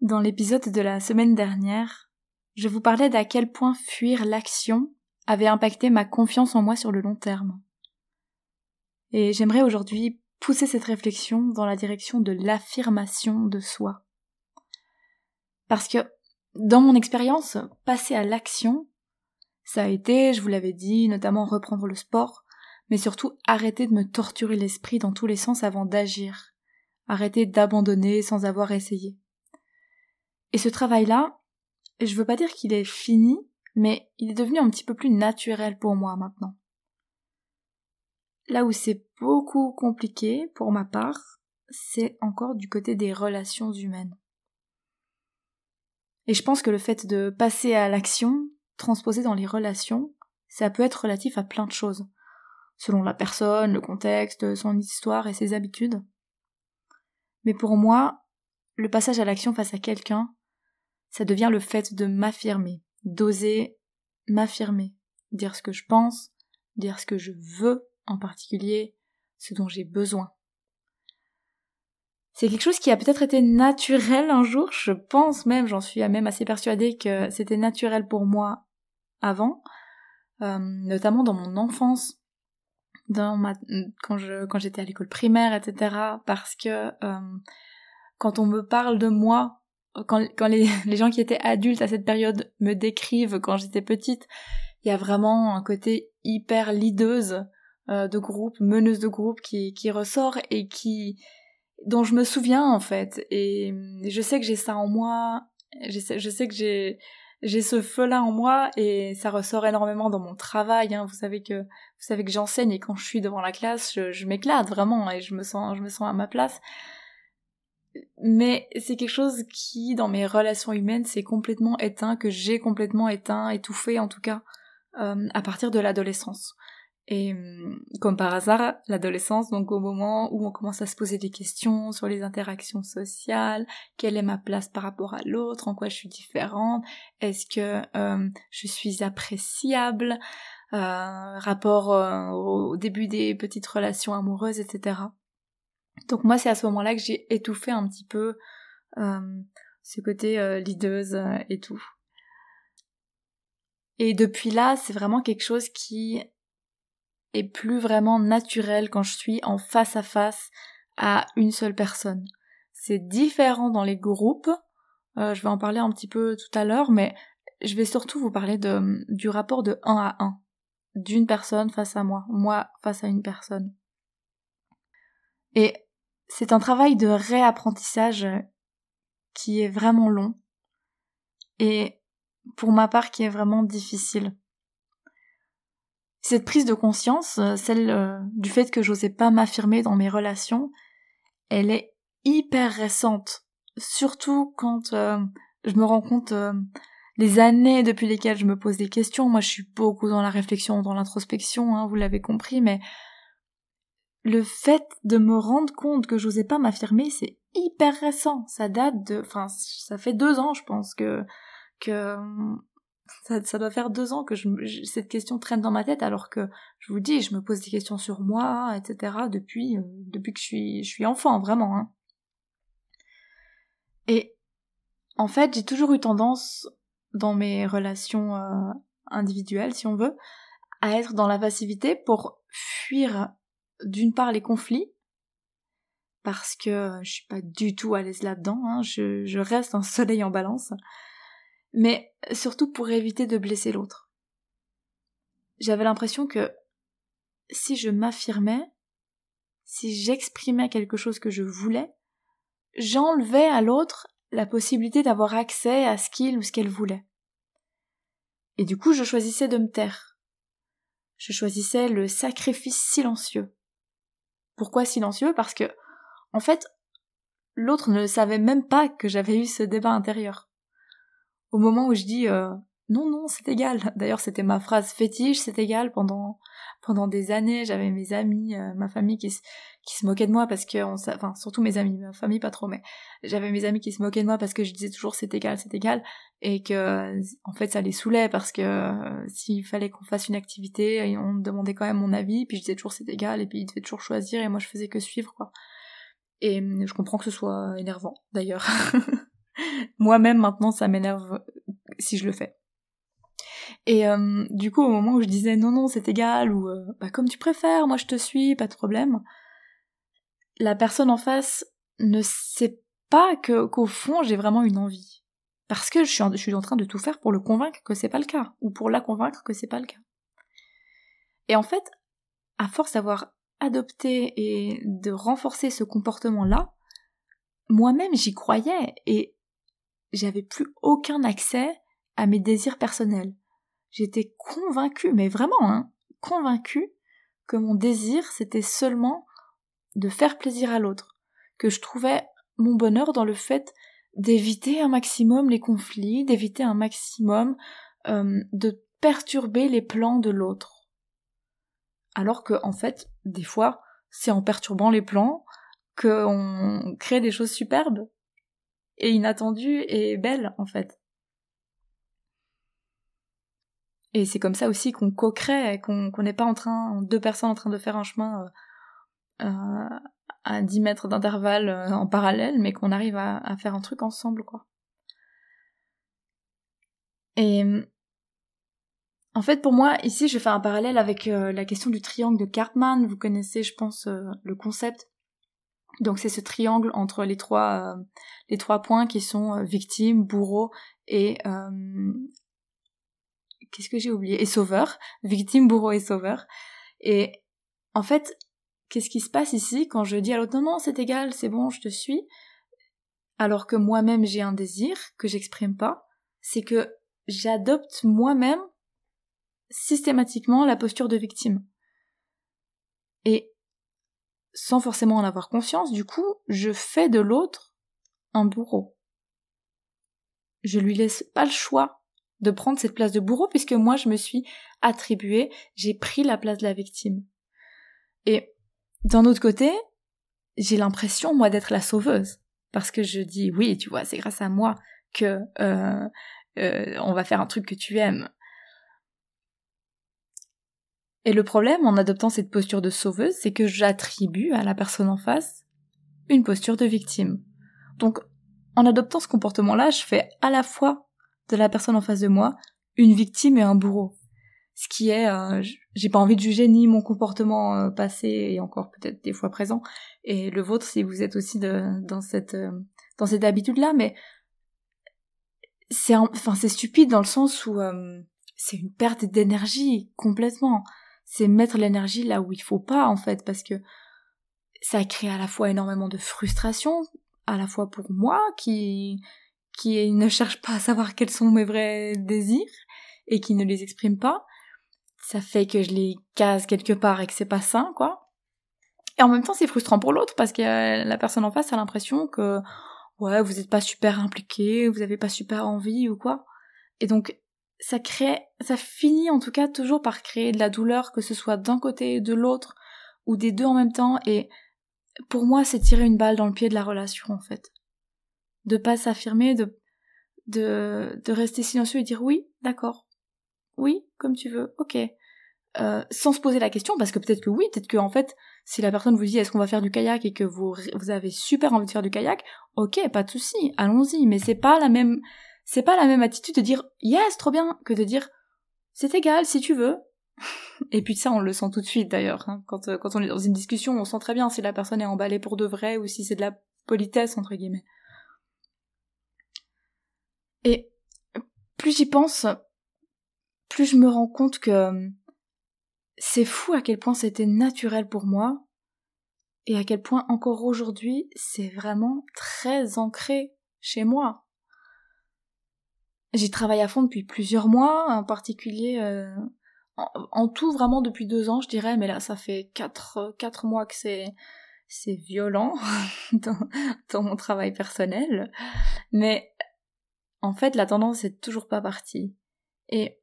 Dans l'épisode de la semaine dernière, je vous parlais d'à quel point fuir l'action avait impacté ma confiance en moi sur le long terme. Et j'aimerais aujourd'hui pousser cette réflexion dans la direction de l'affirmation de soi. Parce que, dans mon expérience, passer à l'action, ça a été, je vous l'avais dit, notamment reprendre le sport, mais surtout arrêter de me torturer l'esprit dans tous les sens avant d'agir, arrêter d'abandonner sans avoir essayé. Et ce travail-là, je veux pas dire qu'il est fini, mais il est devenu un petit peu plus naturel pour moi maintenant. Là où c'est beaucoup compliqué pour ma part, c'est encore du côté des relations humaines. Et je pense que le fait de passer à l'action, transposer dans les relations, ça peut être relatif à plein de choses, selon la personne, le contexte, son histoire et ses habitudes. Mais pour moi, le passage à l'action face à quelqu'un, ça devient le fait de m'affirmer, d'oser m'affirmer, dire ce que je pense, dire ce que je veux en particulier, ce dont j'ai besoin. C'est quelque chose qui a peut-être été naturel un jour, je pense même, j'en suis même assez persuadée que c'était naturel pour moi avant, euh, notamment dans mon enfance, dans ma, quand j'étais à l'école primaire, etc. Parce que euh, quand on me parle de moi quand, les, gens qui étaient adultes à cette période me décrivent quand j'étais petite, il y a vraiment un côté hyper lideuse euh, de groupe, meneuse de groupe qui, ressort et qui dont je me souviens en fait. Et je sais que j'ai ça en moi, je sais, que j'ai j'ai ce feu-là en moi et ça ressort énormément dans mon travail. Hein. Vous savez que vous savez que j'enseigne et quand je suis devant la classe, je, je m'éclate vraiment et je me sens je me sens à ma place mais c'est quelque chose qui, dans mes relations humaines, s'est complètement éteint, que j'ai complètement éteint, étouffé en tout cas, euh, à partir de l'adolescence. Et hum, comme par hasard, l'adolescence, donc au moment où on commence à se poser des questions sur les interactions sociales, quelle est ma place par rapport à l'autre, en quoi je suis différente, est-ce que euh, je suis appréciable, euh, rapport euh, au début des petites relations amoureuses, etc. Donc moi c'est à ce moment-là que j'ai étouffé un petit peu euh, ce côté euh, euh, et tout. Et depuis là, c'est vraiment quelque chose qui est plus vraiment naturel quand je suis en face à face à une seule personne. C'est différent dans les groupes. je vais en parler un petit peu tout à l'heure, mais je vais surtout vous parler du rapport de 1 à 1. D'une personne face à moi, moi face à une personne. Et c'est un travail de réapprentissage qui est vraiment long et pour ma part qui est vraiment difficile. Cette prise de conscience, celle euh, du fait que j'osais pas m'affirmer dans mes relations, elle est hyper récente, surtout quand euh, je me rends compte euh, les années depuis lesquelles je me pose des questions. Moi, je suis beaucoup dans la réflexion, dans l'introspection, hein, vous l'avez compris, mais le fait de me rendre compte que j'osais pas m'affirmer, c'est hyper récent. Ça date de, enfin, ça fait deux ans, je pense que que ça, doit faire deux ans que cette question traîne dans ma tête, alors que je vous dis, je me pose des questions sur moi, etc. depuis euh, depuis que je suis je suis enfant, vraiment. Hein. Et en fait, j'ai toujours eu tendance dans mes relations euh, individuelles, si on veut, à être dans la passivité pour fuir d'une part les conflits, parce que je suis pas du tout à l'aise là-dedans, hein, je, je reste un soleil en balance, mais surtout pour éviter de blesser l'autre. J'avais l'impression que si je m'affirmais, si j'exprimais quelque chose que je voulais, j'enlevais à l'autre la possibilité d'avoir accès à ce qu'il ou ce qu'elle voulait. Et du coup, je choisissais de me taire. Je choisissais le sacrifice silencieux. Pourquoi silencieux Parce que en fait, l'autre ne savait même pas que j'avais eu ce débat intérieur. Au moment où je dis euh, non, non, c'est égal. D'ailleurs, c'était ma phrase fétiche, c'est égal pendant pendant des années. J'avais mes amis, euh, ma famille qui, qui se moquaient de moi parce que, enfin, surtout mes amis, ma famille pas trop, mais j'avais mes amis qui se moquaient de moi parce que je disais toujours c'est égal, c'est égal, et que en fait ça les saoulait parce que euh, s'il fallait qu'on fasse une activité, on demandait quand même mon avis, puis je disais toujours c'est égal, et puis ils devaient toujours choisir, et moi je faisais que suivre quoi. Et je comprends que ce soit énervant, d'ailleurs. Moi-même, maintenant, ça m'énerve si je le fais. Et euh, du coup, au moment où je disais non, non, c'est égal, ou euh, bah, comme tu préfères, moi je te suis, pas de problème, la personne en face ne sait pas que qu'au fond j'ai vraiment une envie. Parce que je suis, en, train de tout faire pour le convaincre que c'est pas le cas, ou pour la convaincre que c'est pas le cas. Et en fait, à force d'avoir adopté et de renforcer ce comportement-là, moi-même j'y croyais et j'avais plus aucun accès à mes désirs personnels. J'étais convaincue, mais vraiment, hein, convaincue que mon désir c'était seulement de faire plaisir à l'autre, que je trouvais mon bonheur dans le fait d'éviter un maximum les conflits, d'éviter un maximum euh, de perturber les plans de l'autre. Alors que, en fait, des fois, c'est en perturbant les plans qu'on crée des choses superbes et inattendues et belles, en fait. Et c'est comme ça aussi qu'on co-crée, qu'on n'est pas en train, deux personnes en train de faire un chemin euh, à 10 mètres d'intervalle euh, en parallèle, mais qu'on arrive à, faire un truc ensemble, quoi. Et en fait, pour moi, ici, je fais un parallèle avec euh, la question du triangle de Cartman. Vous connaissez, je pense, euh, le concept. Donc, c'est ce triangle entre les trois, euh, les trois points qui sont victime, bourreau et qu'est-ce que j'ai oublié? Et sauveur. Victime, bourreau et sauveur. Et en fait, qu'est-ce qui se passe ici quand je dis à l'autre non, non, c'est égal, c'est bon, je te suis, alors que moi-même j'ai un désir que j'exprime pas, c'est que j'adopte moi-même systématiquement la posture de victime. Et sans forcément en avoir conscience, du coup, je fais de l'autre un bourreau. Je lui laisse pas le choix de prendre cette place de bourreau puisque moi je me suis attribué, j'ai pris la place de la victime. Et d'un autre côté, j'ai l'impression moi d'être la sauveuse parce que je dis oui, tu vois, c'est grâce à moi que euh, euh, on va faire un truc que tu aimes. Et le problème en adoptant cette posture de sauveuse, c'est que j'attribue à la personne en face une posture de victime. Donc, en adoptant ce comportement-là, je fais à la fois de la personne en face de moi une victime et un bourreau. Ce qui est, euh, j'ai pas envie de juger ni mon comportement euh, passé et encore peut-être des fois présent, et le vôtre si vous êtes aussi dans cette euh, dans cette habitude-là, mais c'est enfin c'est stupide dans le sens où c'est une perte d'énergie complètement. C'est mettre l'énergie là où il faut pas en fait parce que ça crée à la fois énormément de frustration à la fois pour moi qui qui ne cherche pas à savoir quels sont mes vrais désirs et qui ne les exprime pas ça fait que je les case quelque part et que c'est pas sain quoi et en même temps c'est frustrant pour l'autre parce que la personne en face a l'impression que ouais vous êtes pas super impliqué vous avez pas super envie ou quoi et donc ça crée, ça finit en tout cas toujours par créer de la douleur, que ce soit d'un côté, de l'autre, ou des deux en même temps, et pour moi, c'est tirer une balle dans le pied de la relation, en fait. De pas s'affirmer, de, de, de rester silencieux et dire oui, d'accord. Oui, comme tu veux, ok. Euh, sans se poser la question, parce que peut-être que oui, peut-être que en fait, si la personne vous dit est-ce qu'on va faire du kayak et que vous, avez super envie de faire du kayak, ok, pas de souci, allons-y, mais c'est pas la même, c'est pas la même attitude de dire yes, trop bien, que de dire c'est égal si tu veux. Et puis ça, on le sent tout de suite d'ailleurs. Hein. Quand, euh, quand on est dans une discussion, on sent très bien si la personne est emballée pour de vrai ou si c'est de la politesse, entre guillemets. Et plus j'y pense, plus je me rends compte que euh, c'est fou à quel point c'était naturel pour moi et à quel point encore aujourd'hui c'est vraiment très ancré chez moi. J'y travaille à fond depuis plusieurs mois, en particulier euh, en, tout vraiment depuis deux ans, je dirais, mais là ça fait quatre, quatre mois que c'est c'est violent dans, mon travail personnel, mais en fait la tendance est toujours pas partie. Et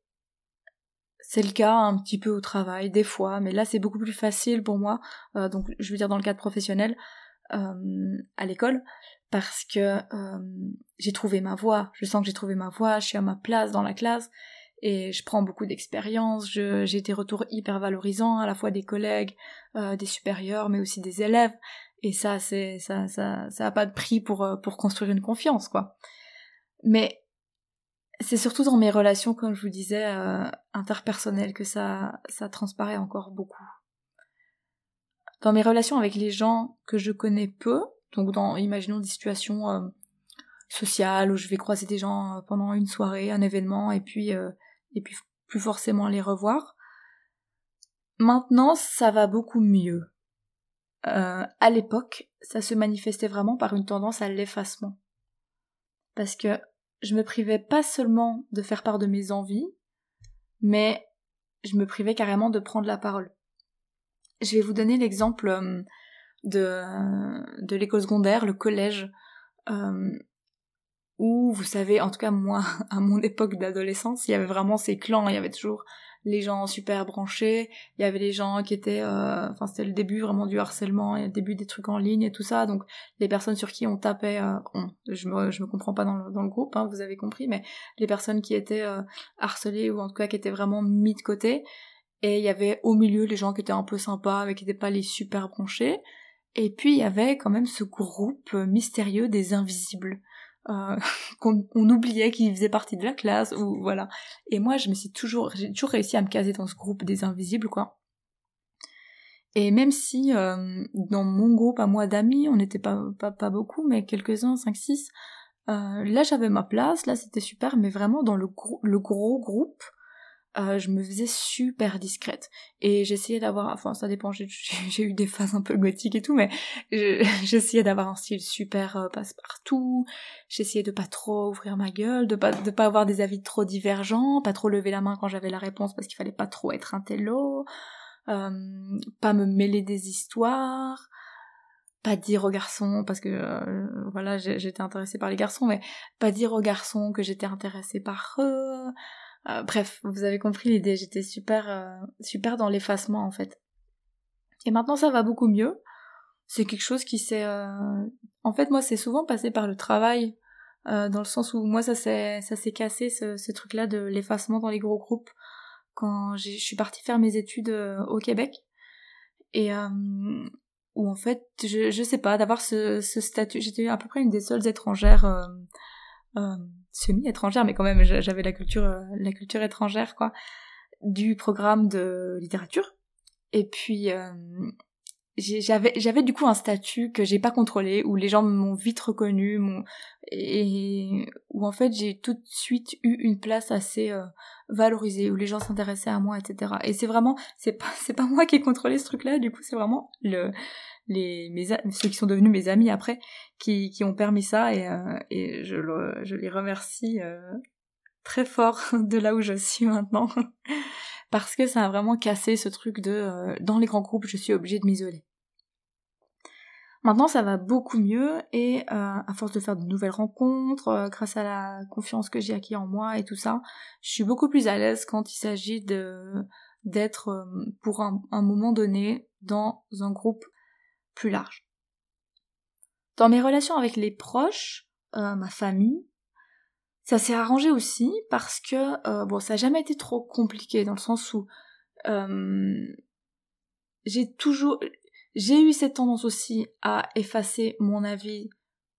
c'est le cas un petit peu au travail, des fois, mais là c'est beaucoup plus facile pour moi, euh, donc je veux dire dans le cadre professionnel, euh, à l'école, parce que euh, j'ai trouvé ma voie, je sens que j'ai trouvé ma voie, je suis à ma place dans la classe, et je prends beaucoup d'expérience, j'ai des retours hyper valorisants, à la fois des collègues, euh, des supérieurs, mais aussi des élèves, et ça, c'est ça, ça, ça a pas de prix pour euh, pour construire une confiance, quoi. Mais c'est surtout dans mes relations, comme je vous disais, euh, interpersonnelles que ça ça transparaît encore beaucoup. Dans mes relations avec les gens que je connais peu, donc dans imaginons des situations euh, sociales où je vais croiser des gens pendant une soirée, un événement, et puis et puis plus forcément les revoir. Maintenant, ça va beaucoup mieux. Euh, à l'époque, ça se manifestait vraiment par une tendance à l'effacement. Parce que je me privais pas seulement de faire part de mes envies, mais je me privais carrément de prendre la parole. Je vais vous donner l'exemple euh, de, de l'école secondaire, le collège. Euh, où, vous savez, en tout cas moi, à mon époque d'adolescence, il y avait vraiment ces clans, il y avait toujours les gens super branchés, il y avait les gens qui étaient, euh, enfin c'était le début vraiment du harcèlement, et le début des trucs en ligne et tout ça, donc les personnes sur qui on tapait, euh, je me je me comprends pas dans le, dans le groupe, hein, vous avez compris, mais les personnes qui étaient euh, harcelées ou en tout cas qui étaient vraiment mis de côté, et il y avait au milieu les gens qui étaient un peu sympas mais qui n'étaient pas les super branchés, et puis il y avait quand même ce groupe mystérieux des invisibles. Euh, qu'on oubliait qu'il faisait partie de la classe ou voilà. Et moi, je me suis toujours, j'ai toujours réussi à me caser dans ce groupe des invisibles, quoi. Et même si euh, dans mon groupe à moi d'amis, on n'était pas, pas, pas beaucoup, mais quelques-uns, 5-6, euh, là j'avais ma place, là c'était super, mais vraiment dans le, le gros groupe, euh, je me faisais super discrète. Et j'essayais d'avoir, enfin ça dépend, j'ai eu des phases un peu gothiques et tout, mais j'essayais d'avoir un style super euh, passe-partout, j'essayais de pas trop ouvrir ma gueule, de pas, de pas avoir des avis trop divergents, pas trop lever la main quand j'avais la réponse parce qu'il fallait pas trop être un télo, euh, pas me mêler des histoires, pas dire aux garçons parce que euh, voilà j'étais intéressée par les garçons mais pas dire aux garçons que j'étais intéressée par eux euh, bref, vous avez compris l'idée, j'étais super, euh, super dans l'effacement en fait. Et maintenant ça va beaucoup mieux. C'est quelque chose qui s'est... Euh, en fait moi c'est souvent passé par le travail, dans le sens où moi ça s'est, ça s'est cassé ce, ce truc-là de l'effacement dans les gros groupes quand je suis partie faire mes études au Québec. Et où en fait, je, je sais pas, d'avoir ce, ce statut, j'étais à peu près une des seules étrangères euh, semi-étrangère, mais quand même j'avais la culture, euh, la culture étrangère quoi, du programme de littérature. Et puis euh, j'avais du coup un statut que j'ai pas contrôlé où les gens m'ont vite reconnu où en fait j'ai tout de suite eu une place assez euh, valorisée où les gens s'intéressaient à moi etc et c'est vraiment c'est pas c'est pas moi qui ai contrôlé ce truc là du coup c'est vraiment le les ceux qui sont devenus mes amis après qui qui ont permis ça et euh, et je je les remercie euh, très fort de là où je suis maintenant parce que ça a vraiment cassé ce truc de euh, dans les grands groupes je suis obligée de m'isoler. Maintenant ça va beaucoup mieux et à force de faire de nouvelles rencontres, grâce à la confiance que j'ai acquis en moi et tout ça, je suis beaucoup plus à l'aise quand il s'agit de d'être pour un moment donné dans un groupe plus large. Dans mes relations avec les proches, euh, ma famille, ça s'est arrangé aussi parce que euh, bon, ça n'a jamais été trop compliqué dans le sens où euh, j'ai toujours, j'ai eu cette tendance aussi à effacer mon avis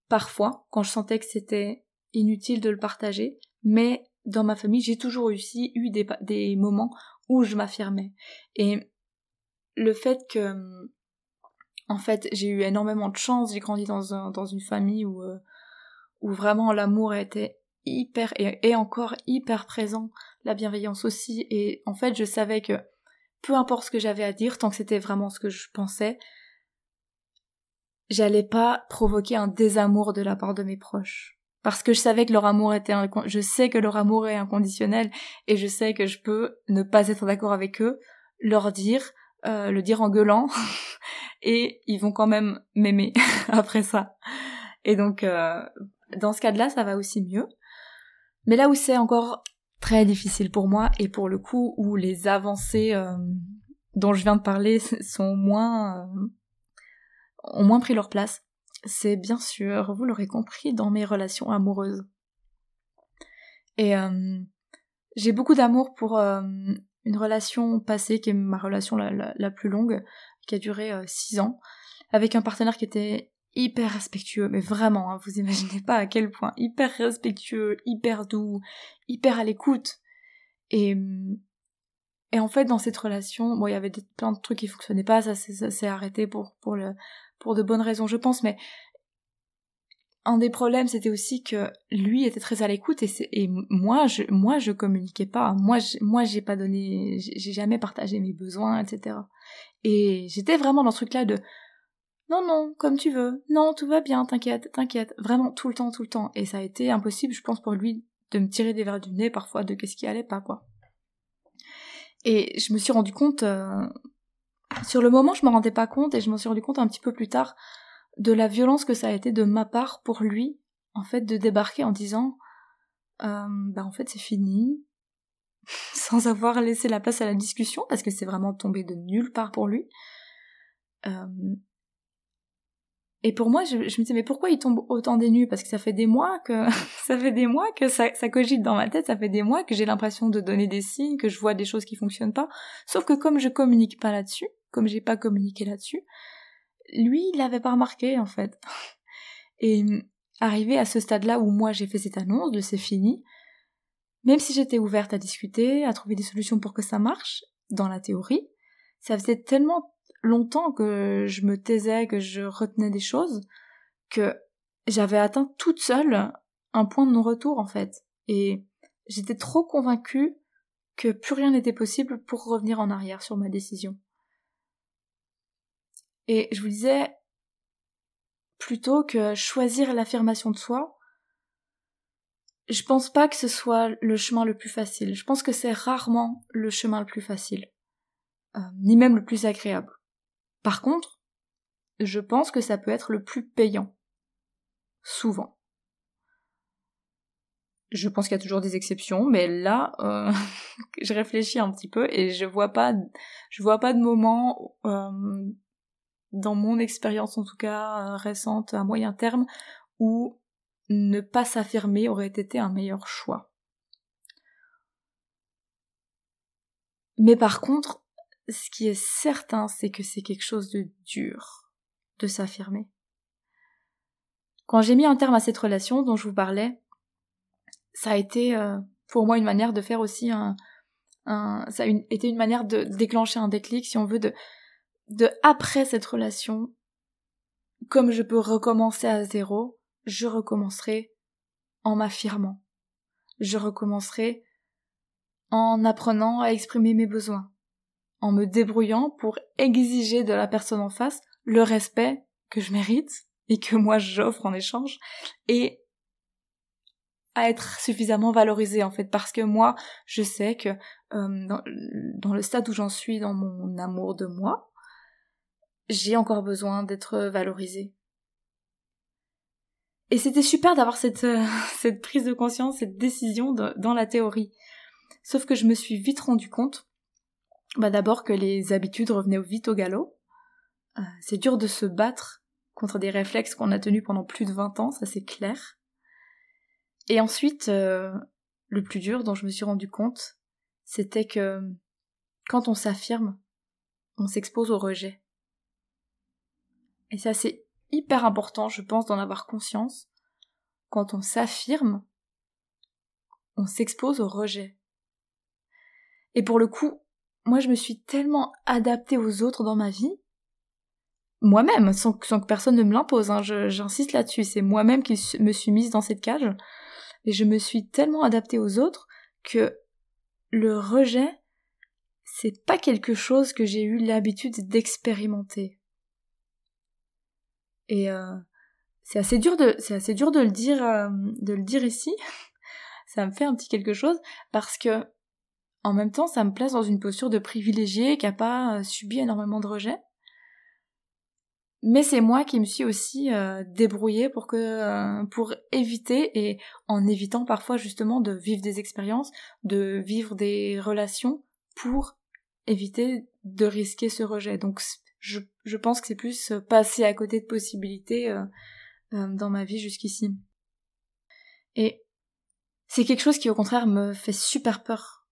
parfois quand je sentais que c'était inutile de le partager, mais dans ma famille, j'ai toujours aussi eu des, des moments où je m'affirmais. Et le fait que en fait, j'ai eu énormément de chance, j'ai grandi dans, un, dans une famille où, euh, où vraiment l'amour était hyper et, encore hyper présent, la bienveillance aussi, et en fait je savais que peu importe ce que j'avais à dire, tant que c'était vraiment ce que je pensais, j'allais pas provoquer un désamour de la part de mes proches. Parce que je savais que leur amour était, je sais que leur amour est inconditionnel, et je sais que je peux ne pas être d'accord avec eux, leur dire, euh, le dire en gueulant, et ils vont quand même m'aimer après ça. Et donc, euh, dans ce cas-là, ça va aussi mieux. Mais là où c'est encore très difficile pour moi, et pour le coup où les avancées euh, dont je viens de parler sont moins, euh, ont moins pris leur place, c'est bien sûr, vous l'aurez compris, dans mes relations amoureuses. Et j'ai beaucoup d'amour pour une relation passée qui est ma relation la, plus longue, qui a duré six ans, avec un partenaire qui était hyper respectueux, mais vraiment, hein, vous imaginez pas à quel point, hyper respectueux, hyper doux, hyper à l'écoute. Et, et en fait, dans cette relation, bon, il y avait plein de trucs qui fonctionnaient pas, ça, s'est arrêté pour, pour, pour de bonnes raisons, je pense, mais un des problèmes, c'était aussi que lui était très à l'écoute et, moi, je, moi, je communiquais pas. Moi, moi, j'ai pas donné, j'ai jamais partagé mes besoins, etc. Et j'étais vraiment dans ce truc-là de, non, non, comme tu veux. Non, tout va bien, t'inquiète, t'inquiète. Vraiment tout le temps, tout le temps. Et ça a été impossible, je pense, pour lui de me tirer des verres du nez parfois de qu'est-ce qui allait pas, quoi. Et je me suis rendu compte, euh, sur le moment, je me rendais pas compte et je m'en suis rendu compte un petit peu plus tard de la violence que ça a été de ma part pour lui, en fait, de débarquer en disant, euh, bah en fait c'est fini, sans avoir laissé la place à la discussion, parce que c'est vraiment tombé de nulle part pour lui. Euh, et pour moi, je, me disais, mais pourquoi il tombe autant des nues? Parce que ça fait des mois que ça fait des mois que ça, ça cogite dans ma tête, ça fait des mois que j'ai l'impression de donner des signes, que je vois des choses qui fonctionnent pas. Sauf que comme je communique pas là-dessus, comme j'ai pas communiqué là-dessus, lui, il l'avait pas remarqué en fait. Et arrivé à ce stade-là où moi j'ai fait cette annonce de c'est fini, même si j'étais ouverte à discuter, à trouver des solutions pour que ça marche, dans la théorie, ça faisait tellement longtemps que je me taisais, que je retenais des choses, que j'avais atteint toute seule un point de non-retour en fait. Et j'étais trop convaincue que plus rien n'était possible pour revenir en arrière sur ma décision. Et je vous disais, plutôt que choisir l'affirmation de soi, je pense pas que ce soit le chemin le plus facile. Je pense que c'est rarement le chemin le plus facile. Euh, ni même le plus agréable. Par contre, je pense que ça peut être le plus payant. Souvent. Je pense qu'il y a toujours des exceptions, mais là, euh, je réfléchis un petit peu et je vois pas, je vois pas de moment euh, dans mon expérience en tout cas euh, récente à moyen terme, où ne pas s'affirmer aurait été un meilleur choix. Mais par contre, ce qui est certain, c'est que c'est quelque chose de dur de s'affirmer. Quand j'ai mis un terme à cette relation dont je vous parlais, ça a été euh, pour moi une manière de faire aussi un, un ça a été une manière de déclencher un déclic, si on veut, de de après cette relation, comme je peux recommencer à zéro, je recommencerai en m'affirmant. Je recommencerai en apprenant à exprimer mes besoins, en me débrouillant pour exiger de la personne en face le respect que je mérite et que moi j'offre en échange et à être suffisamment valorisée en fait parce que moi je sais que euh, dans, le stade où j'en suis dans mon amour de moi j'ai encore besoin d'être valorisée. Et c'était super d'avoir cette, euh, cette prise de conscience, cette décision dans la théorie. Sauf que je me suis vite rendu compte, bah d'abord que les habitudes revenaient vite au galop. Euh, c'est dur de se battre contre des réflexes qu'on a tenus pendant plus de 20 ans, ça c'est clair. Et ensuite, euh, le plus dur dont je me suis rendu compte, c'était que quand on s'affirme, on s'expose au rejet. Et ça c'est hyper important, je pense, d'en avoir conscience. Quand on s'affirme, on s'expose au rejet. Et pour le coup, moi je me suis tellement adaptée aux autres dans ma vie, moi-même, sans, que personne ne me l'impose, hein, j'insiste là-dessus, c'est moi-même qui me suis mise dans cette cage, et je me suis tellement adaptée aux autres que le rejet, c'est pas quelque chose que j'ai eu l'habitude d'expérimenter. Et euh, c'est assez dur de c'est assez dur de le dire euh, de le dire ici. ça me fait un petit quelque chose parce que en même temps, ça me place dans une posture de privilégié qui a pas euh, subi énormément de rejet. Mais c'est moi qui me suis aussi euh, débrouillée pour que pour éviter et en évitant parfois justement de vivre des expériences, de vivre des relations pour éviter de risquer ce rejet. Donc je, pense que c'est plus passer à côté de possibilités euh, dans ma vie jusqu'ici. Et c'est quelque chose qui au contraire me fait super peur,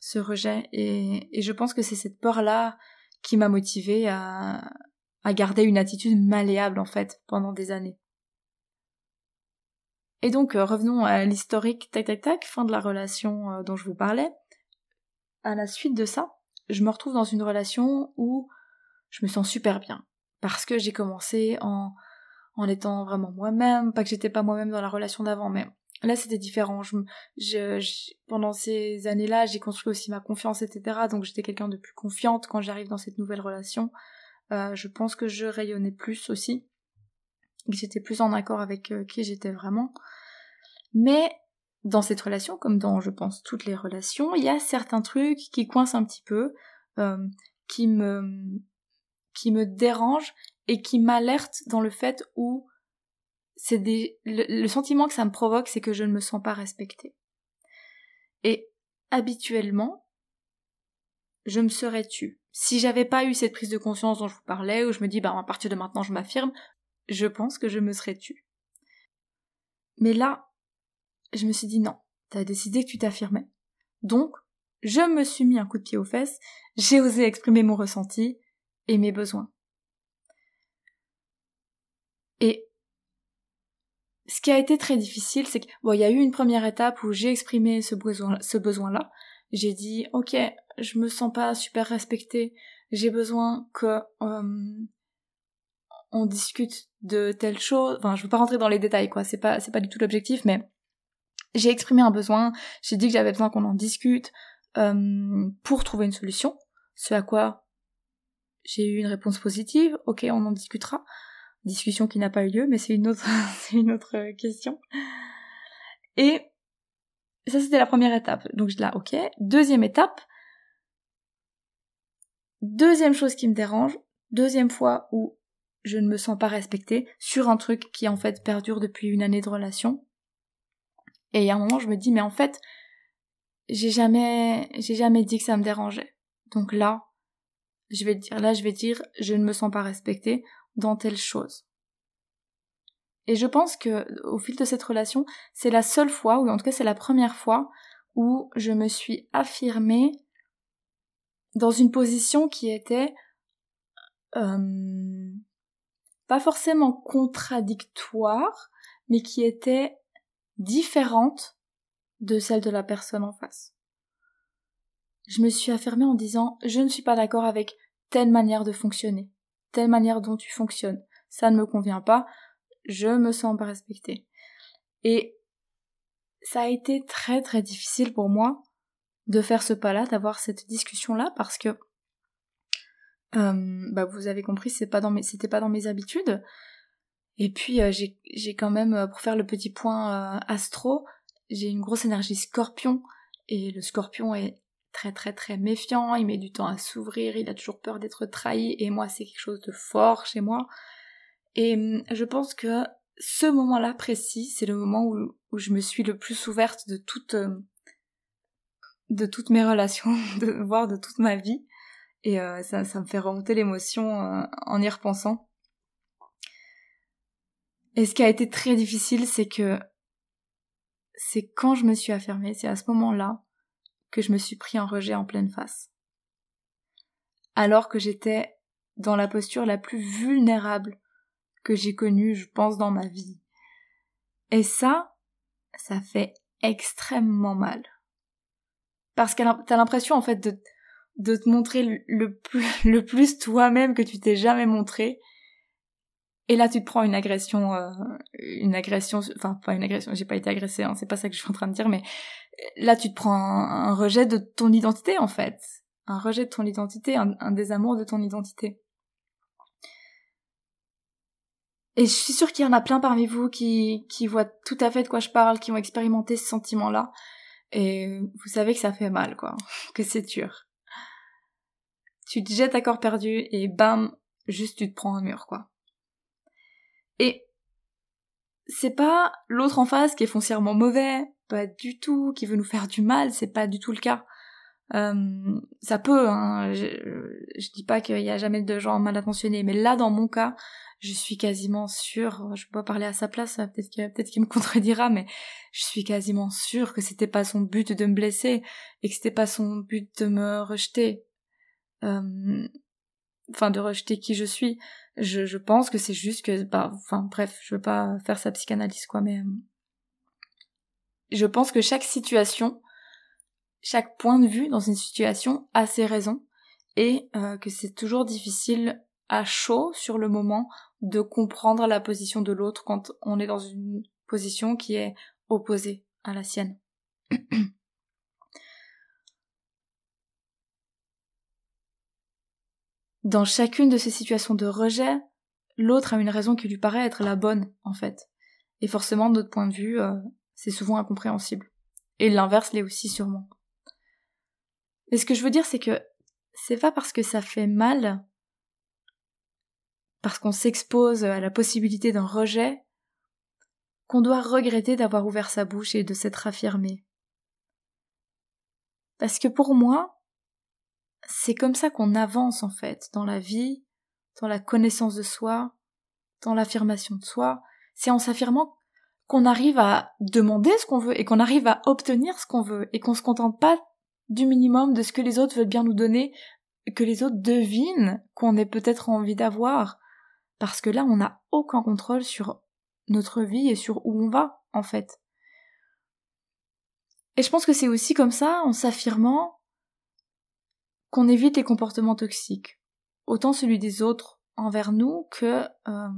ce rejet, et, je pense que c'est cette peur-là qui m'a motivée à, à garder une attitude malléable en fait pendant des années. Et donc euh, revenons à l'historique tac tac tac, fin de la relation euh, dont je vous parlais. À la suite de ça, je me retrouve dans une relation où je me sens super bien parce que j'ai commencé en en étant vraiment moi-même, pas que j'étais pas moi-même dans la relation d'avant, mais là c'était différent. Pendant ces années-là, j'ai construit aussi ma confiance, etc. Donc j'étais quelqu'un de plus confiante quand j'arrive dans cette nouvelle relation. Euh, je pense que je rayonnais plus aussi, que j'étais plus en accord avec euh, qui j'étais vraiment. Mais dans cette relation, comme dans je pense toutes les relations, il y a certains trucs qui coincent un petit peu, euh, qui me qui me dérangent et qui m'alertent dans le fait où c'est des le, sentiment que ça me provoque, c'est que je ne me sens pas respectée. Et habituellement, je me serais tue. Si j'avais pas eu cette prise de conscience dont je vous parlais, où je me dis, bah, à partir de maintenant, je m'affirme, je pense que je me serais tue. Mais là, je me suis dit non, t'as décidé que tu t'affirmais. Donc, je me suis mis un coup de pied aux fesses, j'ai osé exprimer mon ressenti et mes besoins. Et ce qui a été très difficile, c'est que bon, il y a eu une première étape où j'ai exprimé ce besoin, ce besoin-là. J'ai dit, ok, je me sens pas super respectée, j'ai besoin que euh, on discute de telle chose. Enfin, je veux pas rentrer dans les détails, quoi. C'est pas, c'est pas du tout l'objectif, mais j'ai exprimé un besoin. J'ai dit que j'avais besoin qu'on en discute euh, pour trouver une solution. Ce à quoi j'ai eu une réponse positive. Ok, on en discutera. Discussion qui n'a pas eu lieu, mais c'est une autre, c'est une autre question. Et ça, c'était la première étape. Donc là, ok. Deuxième étape, Deuxième chose qui me dérange, deuxième fois où je ne me sens pas respectée sur un truc qui en fait perdure depuis une année de relation. Et a un moment, je me dis, mais en fait, j'ai jamais, j'ai jamais dit que ça me dérangeait. Donc là, je vais dire, là, je vais dire, je ne me sens pas respectée dans telle chose. Et je pense que, au fil de cette relation, c'est la seule fois, ou en tout cas c'est la première fois, où je me suis affirmée dans une position qui était euh, pas forcément contradictoire, mais qui était différente de celle de la personne en face. Je me suis affirmée en disant je ne suis pas d'accord avec telle manière de fonctionner, telle manière dont tu fonctionnes. Ça ne me convient pas, je me sens pas respectée. Et ça a été très très difficile pour moi de faire ce pas-là, d'avoir cette discussion-là, parce que euh, bah vous avez compris, c'était pas dans mes habitudes. Et puis euh, j'ai, j'ai quand même, euh, pour faire le petit point astro, j'ai une grosse énergie Scorpion, et le Scorpion est très très très méfiant, il met du temps à s'ouvrir, il a toujours peur d'être trahi, et moi c'est quelque chose de fort chez moi. Et hum, je pense que ce moment-là précis, c'est le moment où, je me suis le plus ouverte de toute de toutes mes relations, de voire de toute ma vie. Et euh, ça, ça me fait remonter l'émotion euh, en y repensant. Et ce qui a été très difficile, c'est que c'est quand je me suis affirmée, c'est à ce moment-là que je me suis pris un rejet en pleine face. Alors que j'étais dans la posture la plus vulnérable que j'ai connue, je pense, dans ma vie. Et ça, ça fait extrêmement mal parce que t'as l'impression en fait de, te montrer le, plus, le plus toi-même que tu t'es jamais montré. Et là, tu te prends une agression, euh, une agression, enfin pas une agression, j'ai pas été agressée, hein, c'est pas ça que je suis en train de dire, mais là, tu te prends un, rejet de ton identité en fait, un rejet de ton identité, un, désamour de ton identité. Et je suis sûre qu'il y en a plein parmi vous qui, qui voient tout à fait de quoi je parle, qui ont expérimenté ce sentiment-là. Et vous savez que ça fait mal, quoi. Que c'est dur. Tu te jettes à corps perdu et bam, juste tu te prends un mur, quoi. Et c'est pas l'autre en face qui est foncièrement mauvais, pas du tout, qui veut nous faire du mal, c'est pas du tout le cas. Euh, ça peut, hein, je, je dis pas qu'il y a jamais de gens mal intentionnés, mais là dans mon cas, je suis quasiment sûre, je peux pas parler à sa place, peut-être qu'il me contredira, mais je suis quasiment sûre que c'était pas son but de me blesser et que c'était pas son but de me rejeter. Euh, enfin, de rejeter qui je suis. Je, je pense que c'est juste que, bah, enfin, bref, je veux pas faire sa psychanalyse, quoi, mais euh, je pense que chaque situation, chaque point de vue dans une situation a ses raisons et euh, que c'est toujours difficile à chaud sur le moment de comprendre la position de l'autre quand on est dans une position qui est opposée à la sienne. Dans chacune de ces situations de rejet, l'autre a une raison qui lui paraît être la bonne, en fait. Et forcément, notre point de vue, euh, c'est souvent incompréhensible. Et l'inverse l'est aussi sûrement. Mais ce que je veux dire, c'est que c'est pas parce que ça fait mal parce qu'on s'expose à la possibilité d'un rejet, qu'on doit regretter d'avoir ouvert sa bouche et de s'être affirmé. Parce que pour moi, c'est comme ça qu'on avance en fait dans la vie, dans la connaissance de soi, dans l'affirmation de soi. C'est en s'affirmant qu'on arrive à demander ce qu'on veut et qu'on arrive à obtenir ce qu'on veut et qu'on se contente pas du minimum de ce que les autres veulent bien nous donner, que les autres devinent qu'on ait peut-être envie d'avoir, parce que là, on n'a aucun contrôle sur notre vie et sur où on va, en fait. Et je pense que c'est aussi comme ça, en s'affirmant, qu'on évite les comportements toxiques. Autant celui des autres envers nous que euh,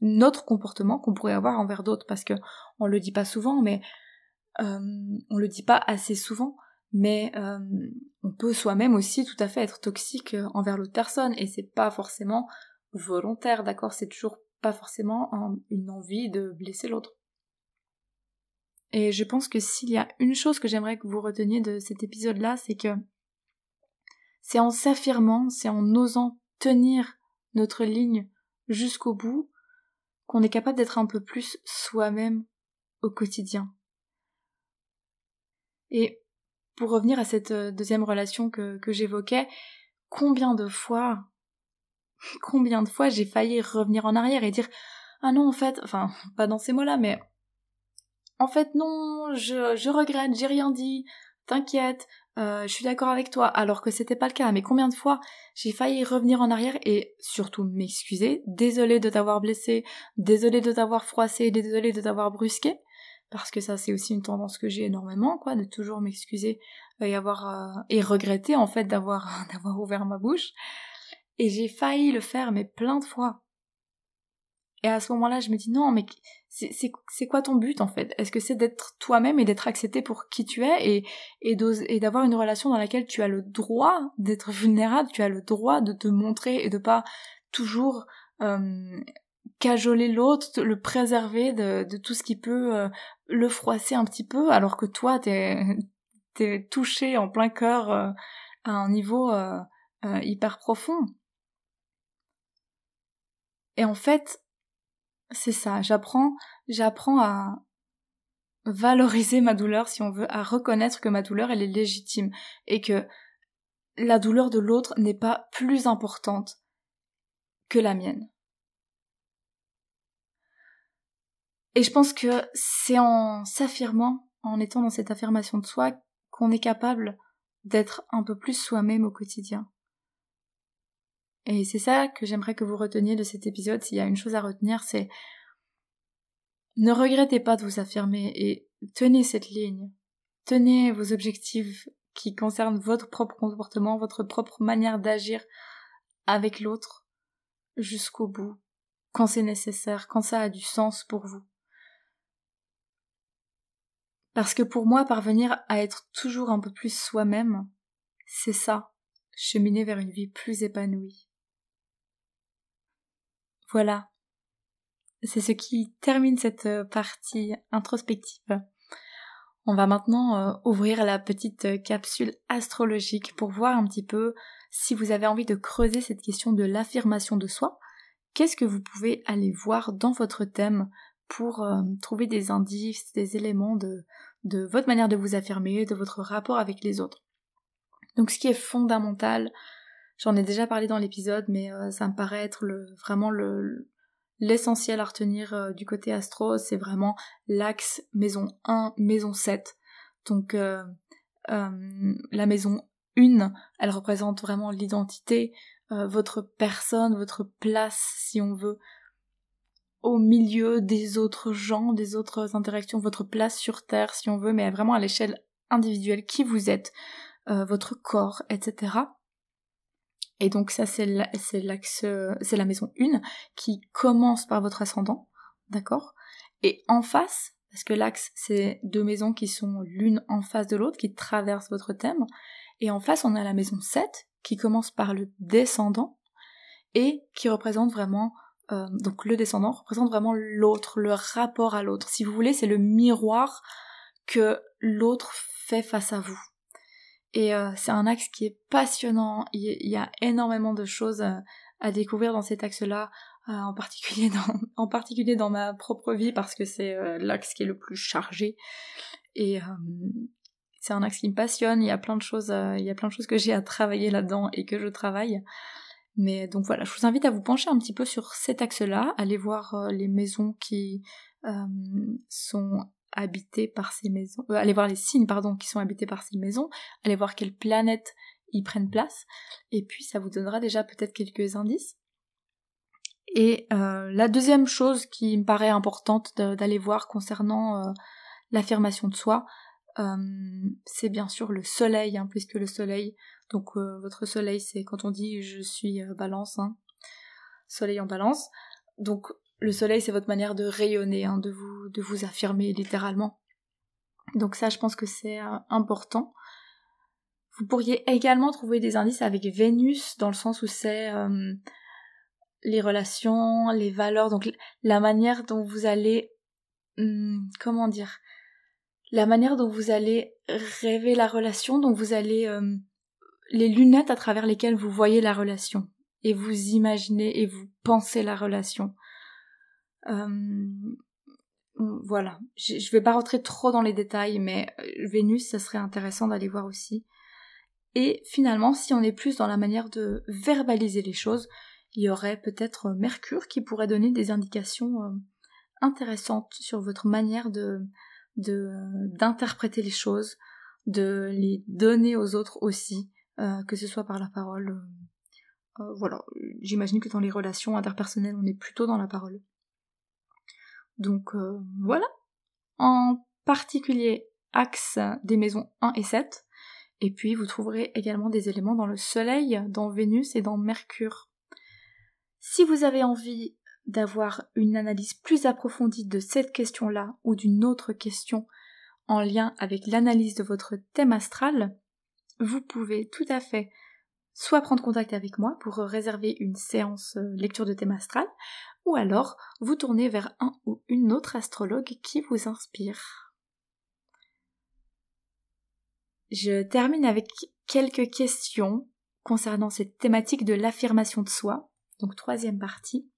notre comportement qu'on pourrait avoir envers d'autres, parce que on le dit pas souvent, mais euh, on le dit pas assez souvent, mais euh, on peut soi-même aussi tout à fait être toxique envers l'autre personne, et c'est pas forcément volontaire, d'accord? C'est toujours pas forcément une envie de blesser l'autre. Et je pense que s'il y a une chose que j'aimerais que vous reteniez de cet épisode-là, c'est que c'est en s'affirmant, c'est en osant tenir notre ligne jusqu'au bout qu'on est capable d'être un peu plus soi-même au quotidien. Et pour revenir à cette euh, deuxième relation que, j'évoquais, combien de fois combien de fois j'ai failli revenir en arrière et dire ah non en fait enfin pas dans ces mots-là mais en fait non je regrette j'ai rien dit t'inquiète euh, je suis d'accord avec toi alors que c'était pas le cas. Mais combien de fois j'ai failli revenir en arrière et surtout m'excuser. Désolé de t'avoir blessé désolé de t'avoir froissé désolé de t'avoir brusqué. Parce que ça c'est aussi une tendance que j'ai énormément quoi de toujours m'excuser et avoir euh, et regretter en fait d'avoir d'avoir ouvert ma bouche. Et j'ai failli le faire, mais plein de fois. Et à ce moment-là, je me dis non, mais c'est quoi ton but en fait? Est-ce que c'est d'être toi-même et d'être accepté pour qui tu es et, d'avoir une relation dans laquelle tu as le droit d'être vulnérable, tu as le droit de te montrer et de pas toujours cajoler l'autre, le préserver de, de, tout ce qui peut euh, le froisser un petit peu, alors que toi, t'es es touché en plein cœur euh, à un niveau euh, euh, hyper profond? Et en fait, c'est ça, j'apprends, j'apprends à valoriser ma douleur si on veut, à reconnaître que ma douleur elle est légitime et que la douleur de l'autre n'est pas plus importante que la mienne. Et je pense que c'est en s'affirmant, en étant dans cette affirmation de soi, qu'on est capable d'être un peu plus soi-même au quotidien. Et c'est ça que j'aimerais que vous reteniez de cet épisode. S'il y a une chose à retenir, c'est ne regrettez pas de vous affirmer et tenez cette ligne. Tenez vos objectifs qui concernent votre propre comportement, votre propre manière d'agir avec l'autre jusqu'au bout, quand c'est nécessaire, quand ça a du sens pour vous. Parce que pour moi, parvenir à être toujours un peu plus soi-même, c'est ça, cheminer vers une vie plus épanouie. Voilà. C'est ce qui termine cette euh, partie introspective. On va maintenant euh, ouvrir la petite euh, capsule astrologique pour voir un petit peu si vous avez envie de creuser cette question de l'affirmation de soi. qu'est-ce que vous pouvez aller voir dans votre thème pour trouver des indices, des éléments de, de votre manière de vous affirmer, de votre rapport avec les autres? Donc ce qui est fondamental, j'en ai déjà parlé dans l'épisode, mais euh, ça me paraît être le, vraiment le, l'essentiel à retenir euh, du côté astro, c'est vraiment l'axe maison 1, maison 7. Donc la maison 1, elle représente vraiment l'identité, votre personne, votre place, si on veut, au milieu des autres gens, des autres interactions, votre place sur Terre, si on veut, mais vraiment à l'échelle individuelle, qui vous êtes, euh, votre corps, etc. Et donc ça, c'est l'axe, c'est la maison 1 qui commence par votre ascendant, d'accord? Et en face, parce que l'axe, c'est deux maisons qui sont l'une en face de l'autre, qui traversent votre thème, et en face, on a la maison 7 qui commence par le descendant et qui représente vraiment euh, donc le descendant représente vraiment l'autre, le rapport à l'autre. Si vous voulez, c'est le miroir que l'autre fait face à vous. Et euh, c'est un axe qui est passionnant. Il y a énormément de choses euh, à, découvrir dans cet axe-là, en particulier dans, en particulier dans ma propre vie parce que c'est l'axe qui est le plus chargé. Et c'est un axe qui me passionne. Il y a plein de choses, il y a plein de choses que j'ai à travailler là-dedans et que je travaille. Mais donc voilà, je vous invite à vous pencher un petit peu sur cet axe-là, aller voir euh, les maisons qui euh, sont habitées par ces maisons, euh, aller voir les signes pardon qui sont habités par ces maisons, aller voir quelles planètes y prennent place, et puis ça vous donnera déjà peut-être quelques indices. Et la deuxième chose qui me paraît importante d'aller voir concernant l'affirmation de soi, c'est bien sûr le soleil, hein, puisque le soleil donc euh, votre soleil, c'est quand on dit je suis euh, balance, hein. soleil en balance. Donc le soleil, c'est votre manière de rayonner, hein, de, vous, affirmer littéralement. Donc ça, je pense que c'est euh, important. Vous pourriez également trouver des indices avec Vénus, dans le sens où c'est les relations, les valeurs, donc la manière dont vous allez... Hmm, comment dire La manière dont vous allez rêver la relation, dont vous allez les lunettes à travers lesquelles vous voyez la relation et vous imaginez et vous pensez la relation. Euh, voilà, je, je vais pas rentrer trop dans les détails, mais euh, Vénus, ça serait intéressant d'aller voir aussi. Et finalement, si on est plus dans la manière de verbaliser les choses, il y aurait peut-être Mercure qui pourrait donner des indications euh, intéressantes sur votre manière d'interpréter les choses, de les donner aux autres aussi, euh, que ce soit par la parole. Euh, euh, voilà, j'imagine que dans les relations interpersonnelles, on est plutôt dans la parole. Donc voilà. En particulier, axe des maisons 1 et 7. Et puis vous trouverez également des éléments dans le Soleil, dans Vénus et dans Mercure. Si vous avez envie d'avoir une analyse plus approfondie de cette question-là ou d'une autre question en lien avec l'analyse de votre thème astral, vous pouvez tout à fait soit prendre contact avec moi pour réserver une séance euh, lecture de thème astral, ou alors vous tourner vers un ou une autre astrologue qui vous inspire. Je termine avec quelques questions concernant cette thématique de l'affirmation de soi, donc troisième partie.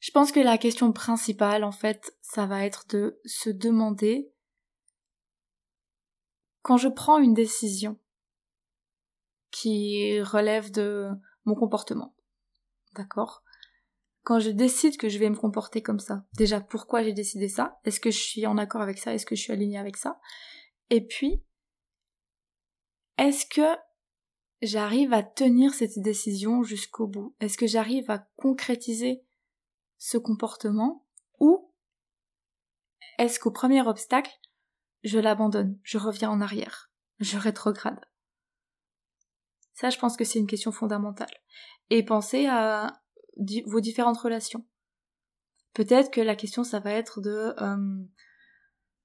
Je pense que la question principale, en fait, ça va être de se demander quand je prends une décision qui relève de mon comportement, d'accord? Quand je décide que je vais me comporter comme ça, déjà pourquoi j'ai décidé ça? Est-ce que je suis en accord avec ça? Est-ce que je suis alignée avec ça? Et puis, est-ce que j'arrive à tenir cette décision jusqu'au bout? Est-ce que j'arrive à concrétiser ce comportement Ou est-ce qu'au premier obstacle, je l'abandonne, je reviens en arrière, je rétrograde? Ça, je pense que c'est une question fondamentale. Et pensez à vos différentes relations. Peut-être que la question, ça va être de, euh,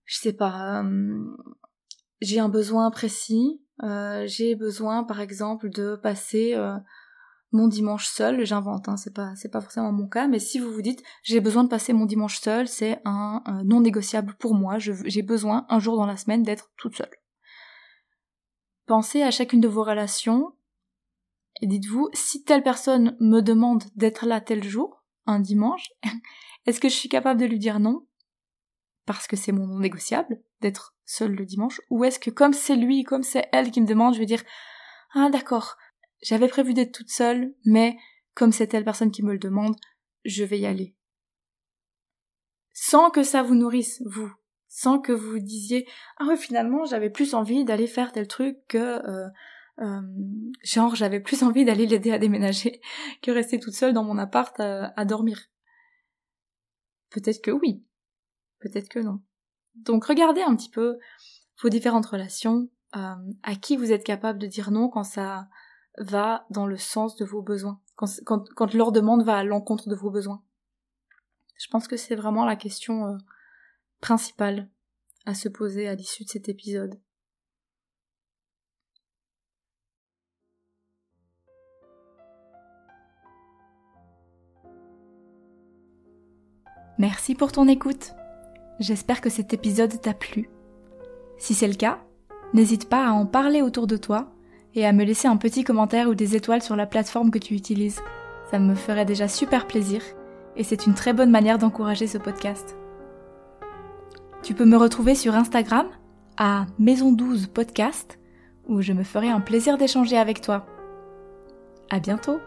je sais pas, euh, j'ai un besoin précis, euh, j'ai besoin, par exemple, de passer mon dimanche seul, j'invente, hein, c'est pas c'est pas forcément mon cas, mais si vous vous dites j'ai besoin de passer mon dimanche seul, c'est un, non négociable pour moi, j'ai besoin un jour dans la semaine d'être toute seule. Pensez à chacune de vos relations Et dites-vous, si telle personne me demande d'être là tel jour, un dimanche, est-ce que je suis capable de lui dire non? Parce que c'est mon non négociable d'être seul le dimanche ou est-ce que comme c'est lui, comme c'est elle qui me demande, je vais dire ah d'accord, j'avais prévu d'être toute seule, mais comme c'est telle personne qui me le demande, je vais y aller. Sans que ça vous nourrisse, vous. Sans que vous disiez ah oui finalement j'avais plus envie d'aller faire tel truc que euh, euh, genre j'avais plus envie d'aller l'aider à déménager que rester toute seule dans mon appart à, dormir. Peut-être que oui, peut-être que non. Donc regardez un petit peu vos différentes relations, euh, à qui vous êtes capable de dire non quand ça va dans le sens de vos besoins, quand leur demande va à l'encontre de vos besoins? Je pense que c'est vraiment la question euh, principale à se poser à l'issue de cet épisode. Merci pour ton écoute. J'espère que cet épisode t'a plu. Si c'est le cas, n'hésite pas à en parler autour de toi et à me laisser un petit commentaire ou des étoiles sur la plateforme que tu utilises. Ça me ferait déjà super plaisir et c'est une très bonne manière d'encourager ce podcast. Tu peux me retrouver sur Instagram à Maison 12 Podcast où je me ferai un plaisir d'échanger avec toi. À bientôt!